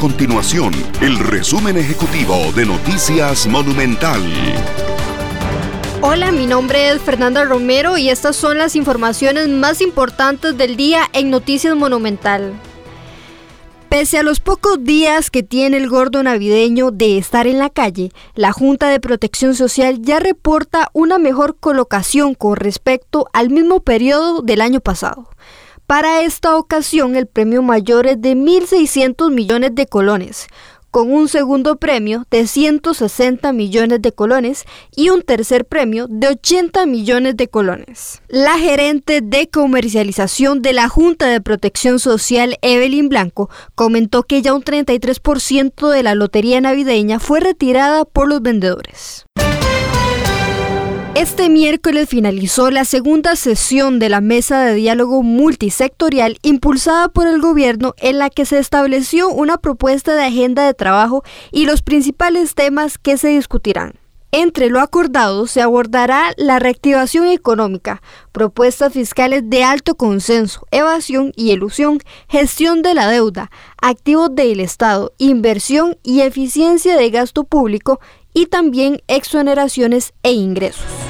continuación el resumen ejecutivo de Noticias Monumental. Hola, mi nombre es Fernanda Romero y estas son las informaciones más importantes del día en Noticias Monumental. Pese a los pocos días que tiene el gordo navideño de estar en la calle, la Junta de Protección Social ya reporta una mejor colocación con respecto al mismo periodo del año pasado. Para esta ocasión el premio mayor es de 1.600 millones de colones, con un segundo premio de 160 millones de colones y un tercer premio de 80 millones de colones. La gerente de comercialización de la Junta de Protección Social, Evelyn Blanco, comentó que ya un 33% de la lotería navideña fue retirada por los vendedores. Este miércoles finalizó la segunda sesión de la mesa de diálogo multisectorial impulsada por el gobierno en la que se estableció una propuesta de agenda de trabajo y los principales temas que se discutirán. Entre lo acordado se abordará la reactivación económica, propuestas fiscales de alto consenso, evasión y elusión, gestión de la deuda, activos del Estado, inversión y eficiencia de gasto público y también exoneraciones e ingresos.